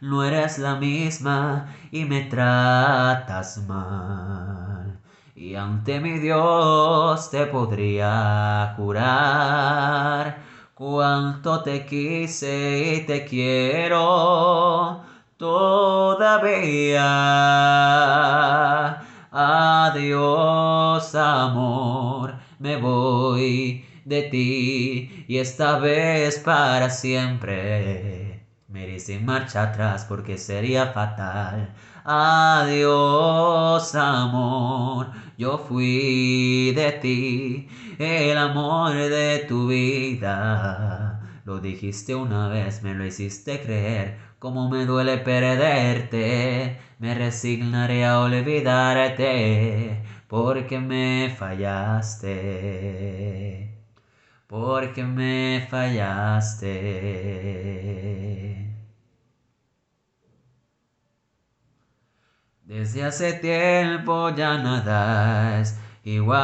No eres la misma y me tratas mal. Y ante mi Dios te podría jurar cuánto te quise y te quiero todavía. Adiós amor, me voy de ti y esta vez para siempre. Me iré sin marcha atrás porque sería fatal. Adiós amor, yo fui de ti, el amor de tu vida. Lo dijiste una vez, me lo hiciste creer, como me duele perderte. Me resignaré a olvidarte, porque me fallaste porque me fallaste. Desde hace tiempo ya nada es igual,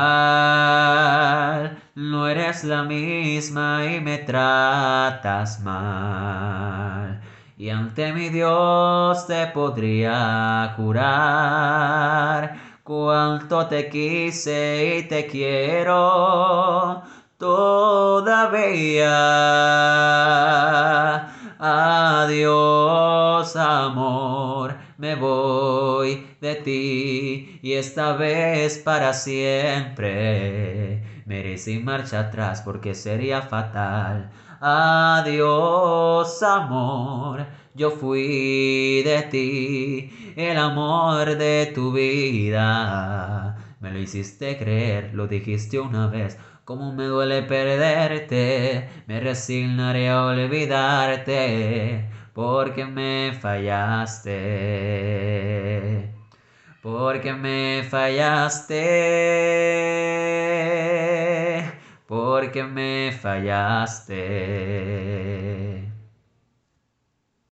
no eres la misma y me tratas mal. Y ante mi Dios te podría jurar cuánto te quise y te quiero todavía. Adiós, amor, me voy de ti y esta vez para siempre. Me sin marcha atrás porque sería fatal. Adiós, amor, yo fui de ti, el amor de tu vida. Me lo hiciste creer, lo dijiste una vez, como me duele perderte, me resignaré a olvidarte, porque me fallaste. Porque me fallaste. Porque me fallaste.